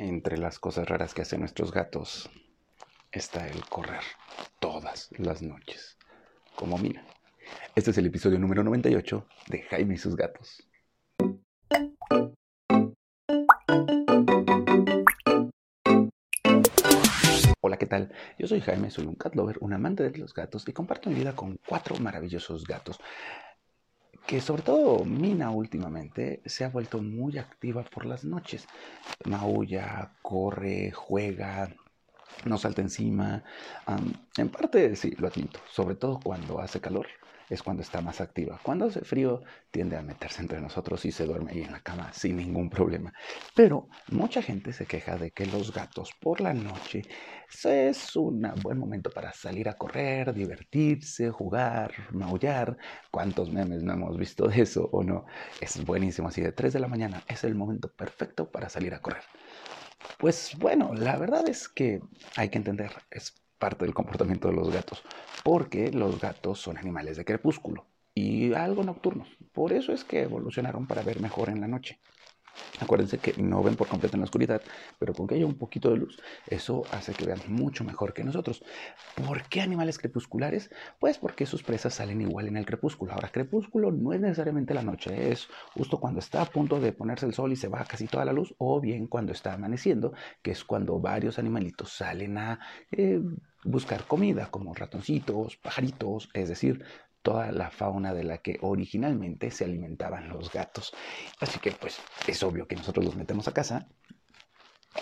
Entre las cosas raras que hacen nuestros gatos está el correr todas las noches, como Mina. Este es el episodio número 98 de Jaime y sus gatos. Hola, ¿qué tal? Yo soy Jaime, soy un cat lover, un amante de los gatos y comparto mi vida con cuatro maravillosos gatos que sobre todo Mina últimamente se ha vuelto muy activa por las noches. Maulla, corre, juega, no salta encima. en parte sí, lo admito, sobre todo cuando hace calor es cuando está más activa. Cuando hace frío tiende a meterse entre nosotros y se duerme ahí en la cama sin ningún problema. Pero mucha gente se queja de que los gatos por la noche es un buen momento para salir a correr, divertirse, jugar, maullar. ¿Cuántos memes no hemos visto de eso o no? Es buenísimo, así de 3 de la mañana es el momento perfecto para salir a correr. Pues bueno, la verdad es que hay que entender, es parte del comportamiento de los gatos, porque los gatos son animales de crepúsculo y algo nocturnos. Por eso es que evolucionaron para ver mejor en la noche. Acuérdense que no ven por completo en la oscuridad, pero con que haya un poquito de luz, eso hace que vean mucho mejor que nosotros. ¿Por qué animales crepusculares? Pues porque sus presas salen igual en el crepúsculo. Ahora, crepúsculo no es necesariamente la noche, es justo cuando está a punto de ponerse el sol y se va casi toda la luz, o bien cuando está amaneciendo, que es cuando varios animalitos salen a eh, buscar comida, como ratoncitos, pajaritos, es decir, toda la fauna de la que originalmente se alimentaban los gatos. Así que pues es obvio que nosotros los metemos a casa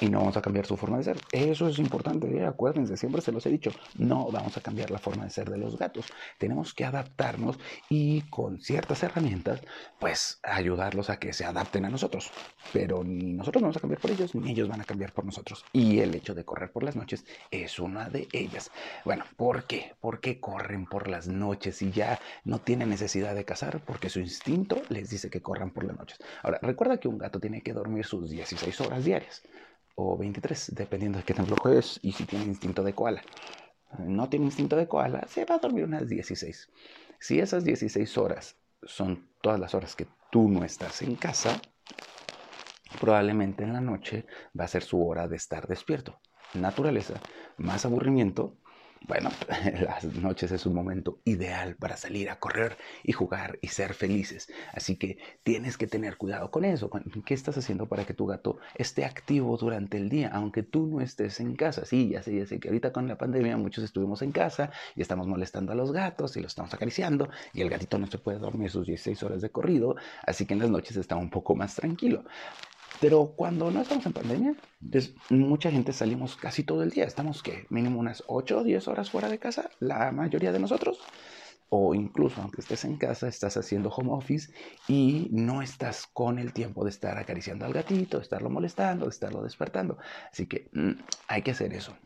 y no vamos a cambiar su forma de ser. Eso es importante, ¿eh? acuérdense, siempre se los he dicho, no vamos a cambiar la forma de ser de los gatos. Tenemos que adaptarnos y con ciertas herramientas, pues ayudarlos a que se adapten a nosotros. Pero ni nosotros vamos a cambiar por ellos, ni ellos van a cambiar por nosotros. Y el hecho de correr por las noches es una de ellas. Bueno, ¿por qué? ¿Por qué corren por las noches y ya no tienen necesidad de cazar? Porque su instinto les dice que corran por las noches. Ahora, recuerda que un gato tiene que dormir sus 16 horas diarias o 23, dependiendo de qué tan flojo es y si tiene instinto de koala. No tiene instinto de koala, se va a dormir unas 16. Si esas 16 horas son todas las horas que tú no estás en casa, probablemente en la noche va a ser su hora de estar despierto. Naturaleza, más aburrimiento, bueno, las noches es un momento ideal para salir a correr y jugar y ser felices. Así que tienes que tener cuidado con eso. ¿Qué estás haciendo para que tu gato esté activo durante el día, aunque tú no estés en casa? Sí, ya sé, ya sé que ahorita con la pandemia muchos estuvimos en casa y estamos molestando a los gatos y los estamos acariciando y el gatito no se puede dormir sus 16 horas de corrido, así que en las noches está un poco más tranquilo. Pero cuando no estamos en pandemia, mucha gente salimos casi todo el día. Estamos que mínimo unas 8 o 10 horas fuera de casa, la mayoría de nosotros. O incluso aunque estés en casa, estás haciendo home office y no estás con el tiempo de estar acariciando al gatito, de estarlo molestando, de estarlo despertando. Así que mm, hay que hacer eso.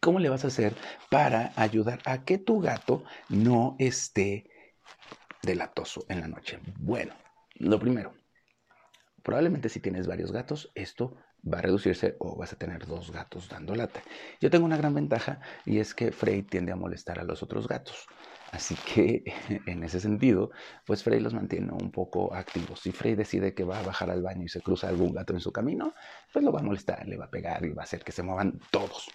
¿Cómo le vas a hacer para ayudar a que tu gato no esté delatoso en la noche? Bueno, lo primero, Probablemente si tienes varios gatos, esto va a reducirse o vas a tener dos gatos dando lata. Yo tengo una gran ventaja y es que Frey tiende a molestar a los otros gatos. Así que en ese sentido, pues Frey los mantiene un poco activos. Si Frey decide que va a bajar al baño y se cruza algún gato en su camino, pues lo va a molestar, le va a pegar y va a hacer que se muevan todos.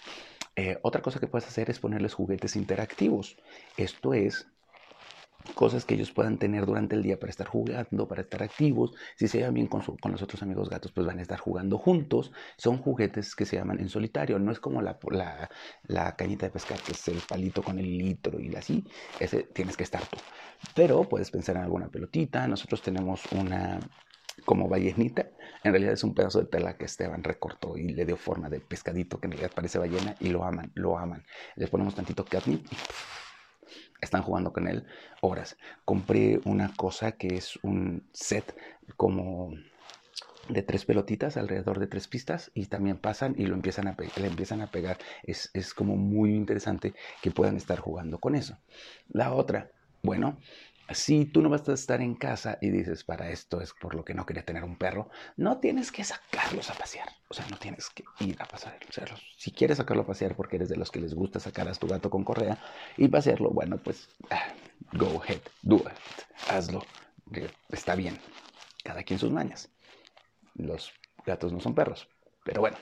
Eh, otra cosa que puedes hacer es ponerles juguetes interactivos. Esto es cosas que ellos puedan tener durante el día para estar jugando, para estar activos. Si se llevan bien con, los otros amigos gatos, pues van a estar jugando juntos. Son juguetes que se llaman en solitario. No es como la cañita de pescar, que es el palito con el litro y así. Ese tienes que estar tú. Pero puedes pensar en alguna pelotita. Nosotros tenemos una como ballenita. En realidad es un pedazo de tela que Esteban recortó y le dio forma de pescadito que en realidad parece ballena y lo aman, lo aman. Les ponemos tantito catnip y están jugando con él horas. Compré una cosa que es un set como de tres pelotitas alrededor de tres pistas y también pasan y lo empiezan a le empiezan a pegar. Es, es como muy interesante que puedan estar jugando con eso. La otra, bueno, si tú no vas a estar en casa y dices, para esto es por lo que no quería tener un perro, no tienes que sacarlos a pasear. O sea, no tienes que ir a pasear. si quieres sacarlo a pasear porque eres de los que les gusta sacar a tu gato con correa y pasearlo, bueno, pues ah, go ahead, do it, hazlo. Está bien. Cada quien sus mañas. Los gatos no son perros. Pero bueno,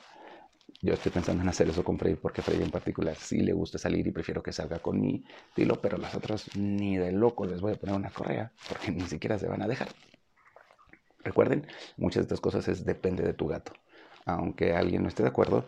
yo estoy pensando en hacer eso con Frey porque Frey en particular sí le gusta salir y prefiero que salga con mi estilo, pero las otras ni de loco les voy a poner una correa porque ni siquiera se van a dejar. Recuerden, muchas de estas cosas es depende de tu gato. Aunque alguien no esté de acuerdo,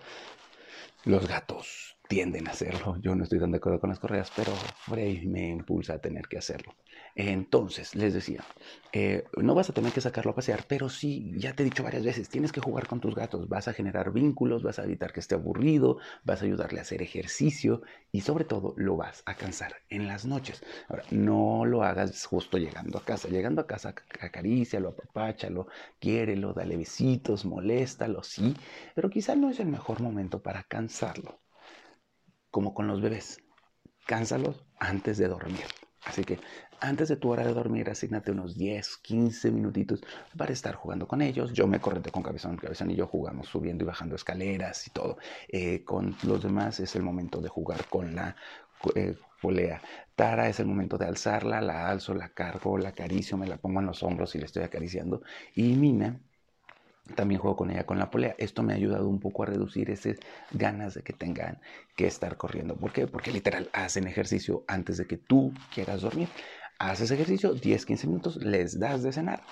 los gatos tienden a hacerlo. Yo no estoy tan de acuerdo con las correas, pero Frey me impulsa a tener que hacerlo. Entonces, les decía, eh, no vas a tener que sacarlo a pasear, pero sí, ya te he dicho varias veces, tienes que jugar con tus gatos, vas a generar vínculos, vas a evitar que esté aburrido, vas a ayudarle a hacer ejercicio y sobre todo lo vas a cansar en las noches. Ahora, no lo hagas justo llegando a casa. Llegando a casa, acarícialo, apapáchalo, quiérelo, dale besitos, moléstalo, sí, pero quizá no es el mejor momento para cansarlo. Como con los bebés, cánsalos antes de dormir. Así que antes de tu hora de dormir, asignate unos 10, 15 minutitos para estar jugando con ellos. Yo me correte con Cabezón, Cabezón y yo jugamos subiendo y bajando escaleras y todo. Eh, con los demás es el momento de jugar con la eh, polea. Tara es el momento de alzarla, la alzo, la cargo, la acaricio, me la pongo en los hombros y le estoy acariciando. Y Mina también juego con ella con la polea. Esto me ha ayudado un poco a reducir esas ganas de que tengan que estar corriendo. ¿Por qué? Porque literal hacen ejercicio antes de que tú quieras dormir. Haces ejercicio 10, 15 minutos, les das de cenar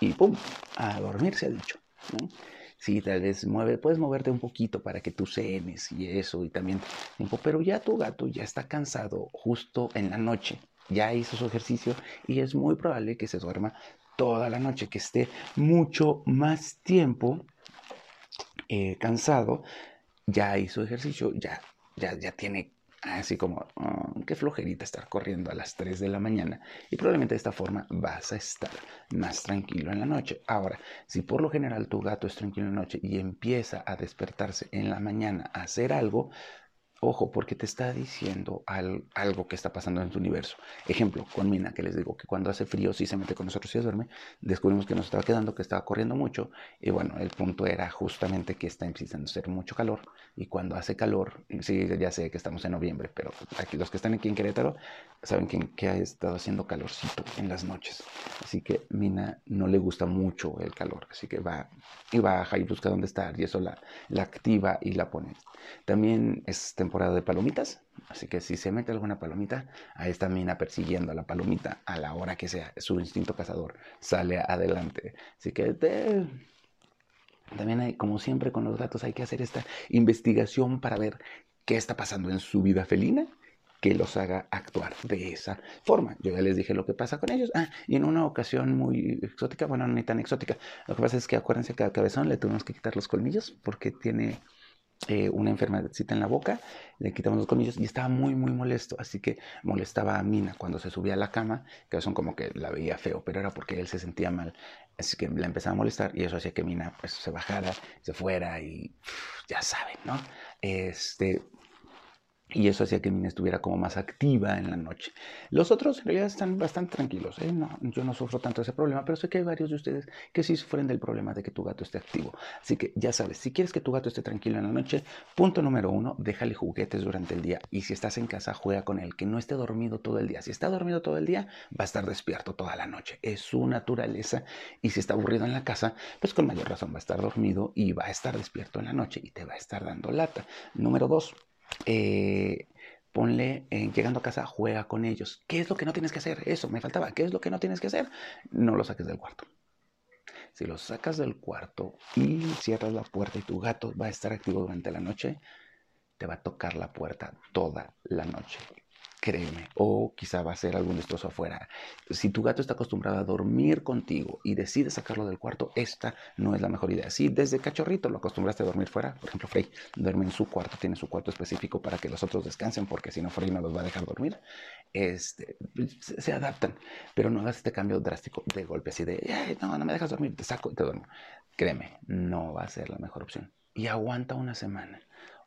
y ¡pum! A dormir se ha dicho. Sí, tal vez mueve, puedes moverte un poquito para que tú cenes y eso y también tiempo, pero ya tu gato ya está cansado justo en la noche, ya hizo su ejercicio y es muy probable que se duerma toda la noche, que esté mucho más tiempo eh, cansado, ya hizo ejercicio, ya, ya, ya tiene Así como, oh, qué flojerita estar corriendo a las 3 de la mañana. Y probablemente de esta forma vas a estar más tranquilo en la noche. Ahora, si por lo general tu gato es tranquilo en la noche y empieza a despertarse en la mañana a hacer algo, Ojo, porque te está diciendo algo que está pasando en tu universo. Ejemplo, con Mina, que les digo que cuando hace frío sí se mete con nosotros y se duerme, descubrimos que nos estaba quedando, que estaba corriendo mucho. Y bueno, el punto era justamente que está empezando a hacer mucho calor. Y cuando hace calor, sí, ya sé que estamos en noviembre, pero aquí los que están aquí en Querétaro saben que, que ha estado haciendo calorcito en las noches. Así que Mina no le gusta mucho el calor. Así que va y baja y busca dónde estar y eso la, la activa y la pone. También es temporada de palomitas, así que si se mete alguna palomita, ahí está Mina persiguiendo a la palomita a la hora que sea. Su instinto cazador sale adelante. Así que también hay, como siempre con los gatos, hay que hacer esta investigación para ver qué está pasando en su vida felina que los haga actuar de esa forma. Yo ya les dije lo que pasa con ellos. Ah, y en una ocasión muy exótica, bueno, no ni tan exótica, lo que pasa es que acuérdense que a Cabezón le tuvimos que quitar los colmillos porque tiene eh, una enfermedadcita en la boca, le quitamos los colmillos y estaba muy, muy molesto. Así que molestaba a Mina cuando se subía a la cama, que son como que la veía feo, pero era porque él se sentía mal. Así que la empezaba a molestar y eso hacía que Mina pues se bajara, se fuera y ya saben, ¿no? Este, y eso hacía que Mina estuviera como más activa en la noche. Los otros en realidad están bastante tranquilos. ¿eh? No, yo no sufro tanto ese problema, pero sé que hay varios de ustedes que sí sufren del problema de que tu gato esté activo. Así que ya sabes, si quieres que tu gato esté tranquilo en la noche, punto número uno, déjale juguetes durante el día. Y si estás en casa, juega con él, que no esté dormido todo el día. Si está dormido todo el día, va a estar despierto toda la noche. Es su naturaleza. Y si está aburrido en la casa, pues con mayor razón va a estar dormido y va a estar despierto en la noche y te va a estar dando lata. Número dos, eh, ponle, eh, llegando a casa, juega con ellos. ¿Qué es lo que no tienes que hacer? Eso, me faltaba. ¿Qué es lo que no tienes que hacer? No lo saques del cuarto. Si lo sacas del cuarto y cierras la puerta y tu gato va a estar activo durante la noche, te va a tocar la puerta toda la noche créeme, o quizá va a ser algún destrozo afuera. Si tu gato está acostumbrado a dormir contigo y decides sacarlo del cuarto, esta no es la mejor idea. Si desde cachorrito lo acostumbraste a dormir fuera, por ejemplo, Frey duerme en su cuarto, tiene su cuarto específico para que los otros descansen, porque si no, Frey no los va a dejar dormir, este, se adaptan, pero no hagas este cambio drástico de golpe, así de, no, no me dejas dormir, te saco y te duermo. Créeme, no va a ser la mejor opción. Y aguanta una semana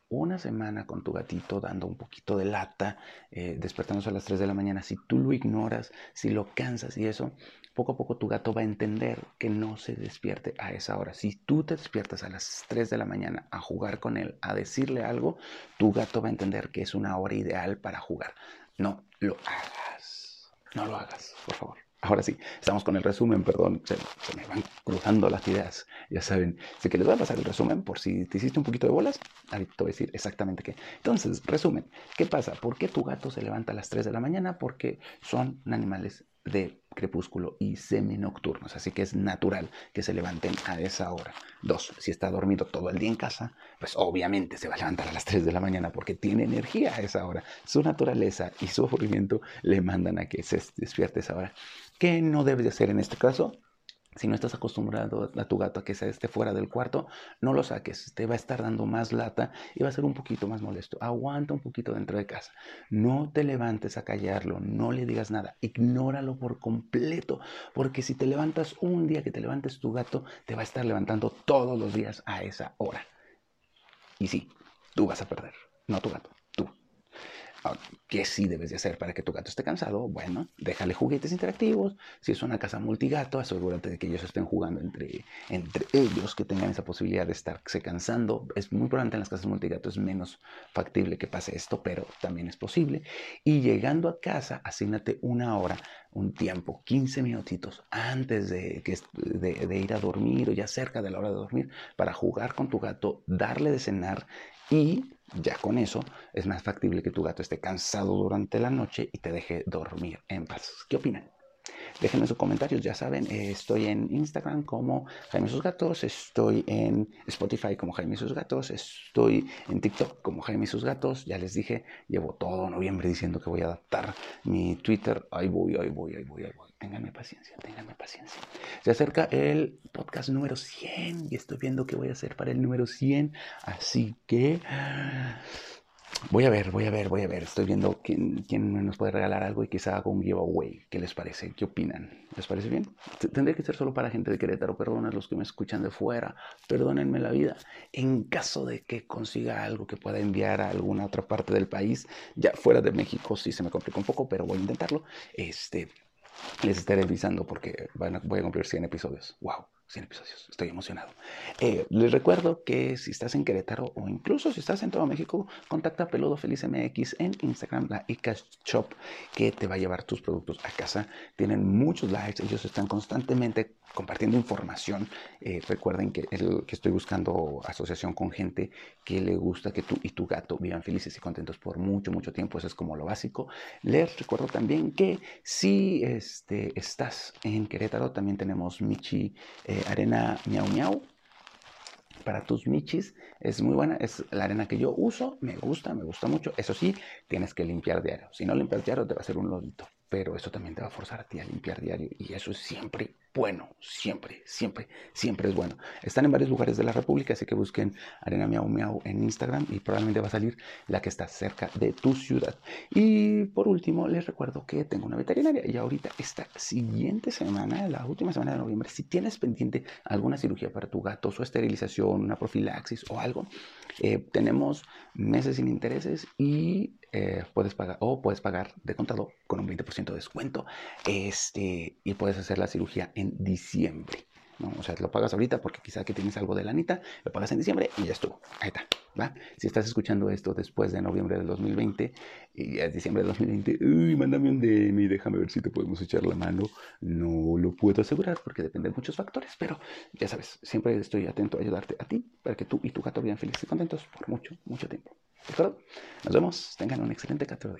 una semana con tu gatito dando un poquito de lata, eh, despertándose a las 3 de la mañana, si tú lo ignoras, si lo cansas y eso, poco a poco tu gato va a entender que no se despierte a esa hora. Si tú te despiertas a las 3 de la mañana a jugar con él, a decirle algo, tu gato va a entender que es una hora ideal para jugar. No lo hagas. No lo hagas, por favor. Ahora sí, estamos con el resumen, perdón, se, me van cruzando las ideas, ya saben. Así que les voy a pasar el resumen por si te hiciste un poquito de bolas, ahorita te voy a decir exactamente qué. Entonces, resumen, ¿qué pasa? ¿Por qué tu gato se levanta a las 3 de la mañana? Porque son animales de crepúsculo y semi-nocturnos, así que es natural que se levanten a esa hora. Dos, si está dormido todo el día en casa, pues obviamente se va a levantar a las 3 de la mañana porque tiene energía a esa hora. Su naturaleza y su aburrimiento le mandan a que se despierte a esa hora. ¿Qué no debes de hacer en este caso? Si no estás acostumbrado a tu gato a que se esté fuera del cuarto, no lo saques. Te va a estar dando más lata y va a ser un poquito más molesto. Aguanta un poquito dentro de casa. No te levantes a callarlo, no le digas nada. Ignóralo por completo. Porque si te levantas un día que te levantes tu gato, te va a estar levantando todos los días a esa hora. Y sí, tú vas a perder, no tu gato. Ah, ¿Qué sí debes de hacer para que tu gato esté cansado? Bueno, déjale juguetes interactivos. Si es una casa multigato, asegúrate de que ellos estén jugando entre, entre ellos, que tengan esa posibilidad de estarse cansando. Es muy probable en las casas multigato, es menos factible que pase esto, pero también es posible. Y llegando a casa, asígnate una hora, un tiempo, 15 minutitos antes de, de, de ir a dormir o ya cerca de la hora de dormir, para jugar con tu gato, darle de cenar y ya con eso es más factible que tu gato esté cansado durante la noche y te deje dormir en paz. ¿Qué opinan? Déjenme sus comentarios, ya saben, eh, estoy en Instagram como Jaime Sus Gatos, estoy en Spotify como Jaime Sus Gatos, estoy en TikTok como Jaime Sus Gatos, ya les dije, llevo todo noviembre diciendo que voy a adaptar mi Twitter, ahí voy, ahí voy, ahí voy, ahí voy, ténganme paciencia, ténganme paciencia. Se acerca el podcast número 100 y estoy viendo qué voy a hacer para el número 100, así que... Voy a ver, voy a ver, voy a ver. Estoy viendo quién, nos puede regalar algo y quizá haga un giveaway. ¿Qué les parece? ¿Qué opinan? ¿Les parece bien? Tendría que ser solo para gente de Querétaro. Perdona a los que me escuchan de fuera. Perdónenme la vida. En caso de que consiga algo que pueda enviar a alguna otra parte del país, ya fuera de México sí se me complica un poco, pero voy a intentarlo. Este, les estaré avisando porque voy a cumplir 100 episodios. ¡Wow! 100 episodios. Estoy emocionado. Eh, les recuerdo que si estás en Querétaro o incluso si estás en todo México, contacta a Peludo Feliz MX en Instagram, la iCash Shop, que te va a llevar tus productos a casa. Tienen muchos likes, ellos están constantemente compartiendo información. Eh, recuerden que, el, que estoy buscando asociación con gente que le gusta que tú y tu gato vivan felices y contentos por mucho, mucho tiempo. Eso es como lo básico. Les recuerdo también que si este, estás en Querétaro, también tenemos Michi. Eh, arena miau miau para tus michis es muy buena, es la arena que yo uso, me gusta, me gusta mucho. Eso sí, tienes que limpiar diario. Si no limpias diario, te va a hacer un lodito, pero eso también te va a forzar a ti a limpiar diario y eso es siempre bueno, siempre, siempre, siempre es bueno. Están en varios lugares de la República, así que busquen Arena Miau Miau en Instagram y probablemente va a salir la que está cerca de tu ciudad. Y por último, les recuerdo que tengo una veterinaria y ahorita esta siguiente semana, la última semana de noviembre, si tienes pendiente alguna cirugía para tu gato, su esterilización, una profilaxis o algo, eh, tenemos meses sin intereses y eh, puedes pagar o puedes pagar de contado con un 20% de descuento este, y puedes hacer la cirugía en diciembre. ¿no? O sea, lo pagas ahorita porque quizá que tienes algo de lanita, lo pagas en diciembre y ya estuvo. Ahí está. ¿va? Si estás escuchando esto después de noviembre del 2020 y es diciembre del 2020, uy, mándame un DM y déjame ver si te podemos echar la mano. No lo puedo asegurar porque depende de muchos factores, pero ya sabes, siempre estoy atento a ayudarte a ti para que tú y tu gato vivan felices y contentos por mucho, mucho tiempo. ¿De acuerdo? Nos vemos. Tengan un excelente 14